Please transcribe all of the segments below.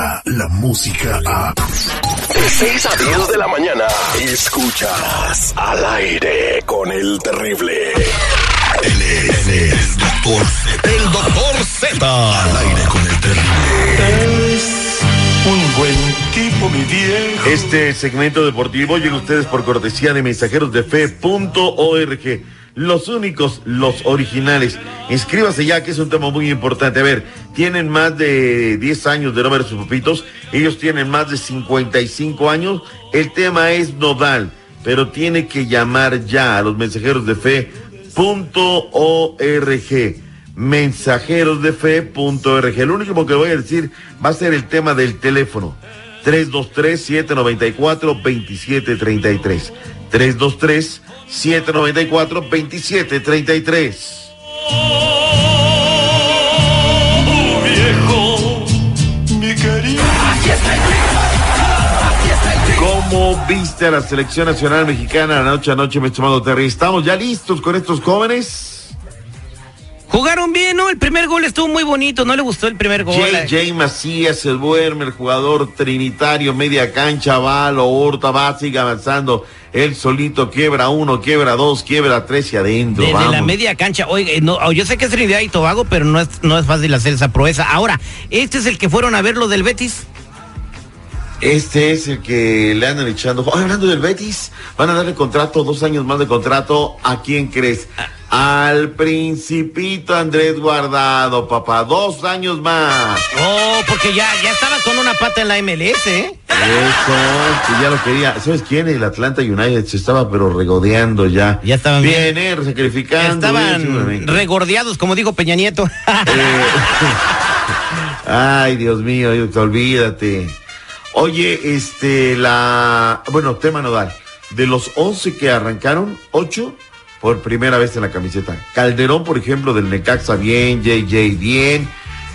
llega la música a... De 6 a 10 de la mañana, escuchas al aire con el terrible. Él es el doctor Z. El doctor Z. Al aire con el terrible. Es un buen tipo, mi viejo. Este segmento deportivo llega a ustedes por cortesía de mensajeros de fe.org los únicos, los originales. Inscríbase ya, que es un tema muy importante. A ver, tienen más de 10 años de nombre de sus pupitos, ellos tienen más de 55 años. El tema es nodal, pero tiene que llamar ya a los mensajeros de fe.org. Mensajeros de Lo único que voy a decir va a ser el tema del teléfono. 323-794-2733. 323 794-2733. ¿Cómo viste a la selección nacional mexicana anoche anoche, mi estimado Terry? ¿Estamos ya listos con estos jóvenes? Jugaron bien, ¿no? El primer gol estuvo muy bonito, no le gustó el primer gol. JJ Macías, el duerme, el jugador trinitario, media cancha, balo, Horta, va, sigue avanzando. Él solito quiebra uno, quiebra dos, quiebra tres y adentro. Desde vamos. la media cancha. Oiga, no, yo sé que es Trinidad y Tobago, pero no es, no es fácil hacer esa proeza. Ahora, ¿este es el que fueron a ver lo del Betis? Este es el que le andan echando. Hablando del Betis, van a darle contrato, dos años más de contrato. ¿A quién crees? Al Principito Andrés Guardado, papá. Dos años más. Oh, porque ya, ya estaba con una pata en la MLS, ¿eh? Eso, que ya lo quería. ¿Sabes quién? El Atlanta United se estaba pero regodeando ya. Ya estaban bien. eh, sacrificando. bien, Estaban seguramente. regordeados, como dijo Peña Nieto. Eh, Ay, Dios mío, olvídate. Oye, este, la. Bueno, tema nodal. De los 11 que arrancaron, 8 por primera vez en la camiseta. Calderón, por ejemplo, del Necaxa, bien. JJ, bien.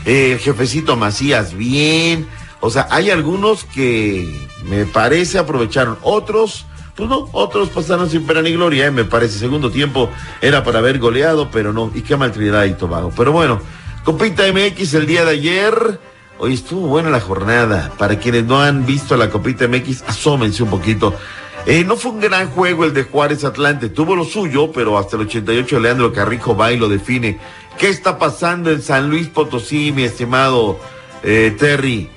eh, el jefecito Macías, bien. O sea, hay algunos que me parece aprovecharon. Otros, pues no, otros pasaron sin pena ni gloria, eh, me parece. Segundo tiempo era para haber goleado, pero no. Y qué mal Trinidad y Tobago. Pero bueno, Copita MX el día de ayer. Hoy estuvo buena la jornada. Para quienes no han visto la Copita MX, asómense un poquito. Eh, no fue un gran juego el de Juárez Atlante. Tuvo lo suyo, pero hasta el 88 Leandro Carrijo va y lo define. ¿Qué está pasando en San Luis Potosí, mi estimado eh, Terry?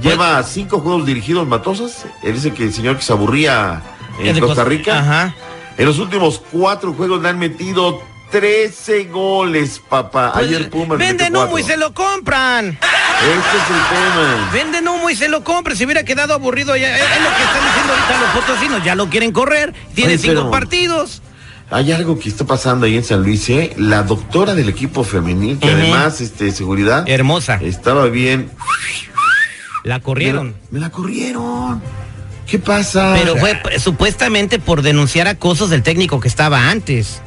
Lleva cinco juegos dirigidos Matosas. Él dice que el señor que se aburría en Costa Costa- Rica. Ajá. En los últimos cuatro juegos le han metido 13 goles, papá. Ayer Pumas. Pues, Venden humo y se lo compran. Este es el tema. Venden humo y se lo compran. Si hubiera quedado aburrido ya. Es es lo que están diciendo ahorita los potosinos. Ya lo quieren correr. Tiene Oye, cinco partidos. Hay algo que está pasando ahí en San Luis, ¿eh? La doctora del equipo femenil, que además, este, seguridad, Hermosa. estaba bien. La corrieron. Me la corrieron. ¿Qué pasa? Pero fue eh, supuestamente por denunciar acosos del técnico que estaba antes.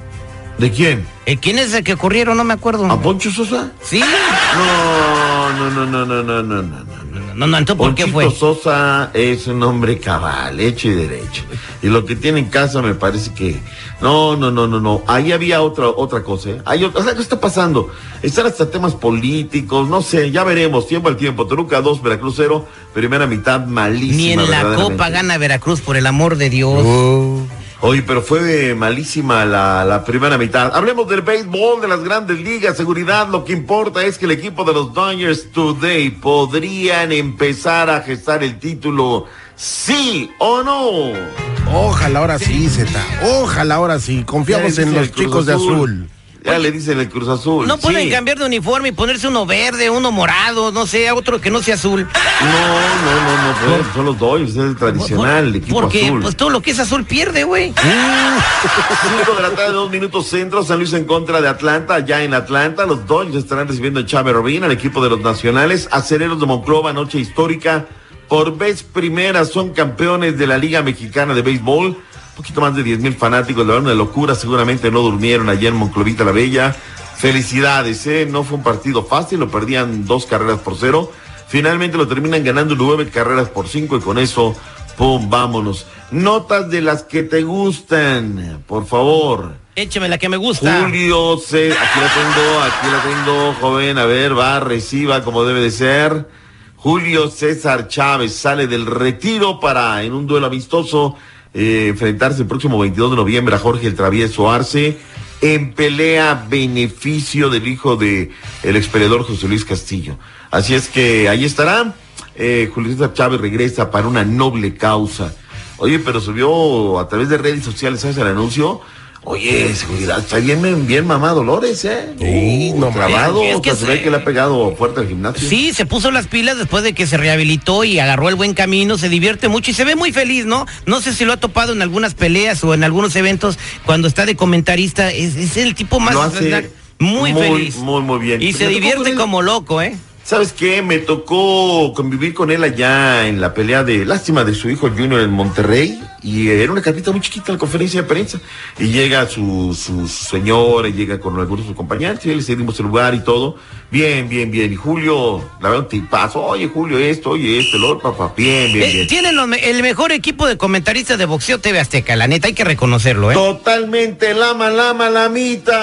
¿De quién? Eh, ¿Quién es el que corrieron? No me acuerdo. ¿A Poncho Sosa? Sí. No, no, no, no, no, no, no, no. no. No, no, entonces, ¿por qué fue? Sosa es un hombre cabal, hecho y derecho. Y lo que tiene en casa me parece que. No, no, no, no, no. Ahí había otra, otra cosa, ¿eh? Hay otra- o sea, ¿qué está pasando? Están hasta temas políticos, no sé, ya veremos, tiempo al tiempo. Toluca 2, Veracruz 0, primera mitad malísima. Ni en la. Copa gana Veracruz, por el amor de Dios. Oye, pero fue malísima la, la primera mitad. Hablemos del béisbol, de las grandes ligas, seguridad. Lo que importa es que el equipo de los Dodgers Today podrían empezar a gestar el título, sí o no. Ojalá ahora sí, Zeta. Ojalá ahora sí. Confiamos en los chicos de azul. Ya le dicen el Cruz Azul. No pueden sí. cambiar de uniforme y ponerse uno verde, uno morado, no sé, otro que no sea azul. No, no, no, no. Son los Dodgers, es el tradicional, el equipo Porque azul. pues todo lo que es azul pierde, güey. Cinco de la tarde, dos minutos centro, San Luis en contra de Atlanta, ya en Atlanta, los Dodgers estarán recibiendo a Chávez Robin, al equipo de los nacionales, acereros de Monclova, noche histórica, por vez primera son campeones de la Liga Mexicana de Béisbol, poquito más de 10 mil fanáticos, la verdad, una locura, seguramente no durmieron ayer en Monclovita la Bella, felicidades, ¿eh? no fue un partido fácil, lo perdían dos carreras por cero, finalmente lo terminan ganando nueve carreras por cinco y con eso, pum, vámonos. Notas de las que te gustan, por favor. Écheme la que me gusta. Julio C, aquí la tengo, aquí la tengo, joven, a ver, va, reciba como debe de ser. Julio César Chávez sale del retiro para, en un duelo amistoso, eh, enfrentarse el próximo 22 de noviembre a Jorge el Travieso Arce en pelea beneficio del hijo de el expeleador José Luis Castillo. Así es que ahí estará. Eh, Julio César Chávez regresa para una noble causa. Oye, pero subió a través de redes sociales, ¿sabes el anuncio? Oye, seguridad, está bien, bien mamá Dolores, ¿eh? Sí, no grabado, es que se ve que le ha pegado fuerte al gimnasio. Sí, se puso las pilas después de que se rehabilitó y agarró el buen camino, se divierte mucho y se ve muy feliz, ¿no? No sé si lo ha topado en algunas peleas o en algunos eventos cuando está de comentarista, es, es el tipo más muy, muy, feliz. muy, muy bien. Y se divierte como loco, ¿eh? ¿Sabes qué? Me tocó convivir con él allá en la pelea de lástima de su hijo Junior en Monterrey. Y era una cartita muy chiquita la conferencia de prensa. Y llega su, su, señora, y llega con algunos de sus compañeros, y le cedimos el lugar y todo. Bien, bien, bien. Y Julio, la verdad, un tipazo. Oye, Julio, esto, oye, esto, lo otro, papá. Bien, bien, Eh, bien. tienen los el mejor equipo de comentaristas de boxeo TV Azteca, la neta hay que reconocerlo, ¿eh? Totalmente lama, lama, lamita.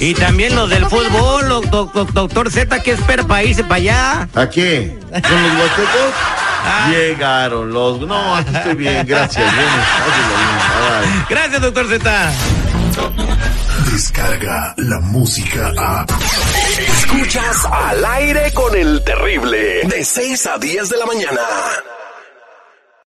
Y, ta- y también los del fútbol, lo- doctor Z, que espera para irse para allá? ¿A qué? ¿Con los huastecos? Llegaron los... No, aquí estoy bien, gracias. Bien, bien. Gracias, doctor Z. Descarga la música a. Escuchas al aire con el terrible. De 6 a 10 de la mañana.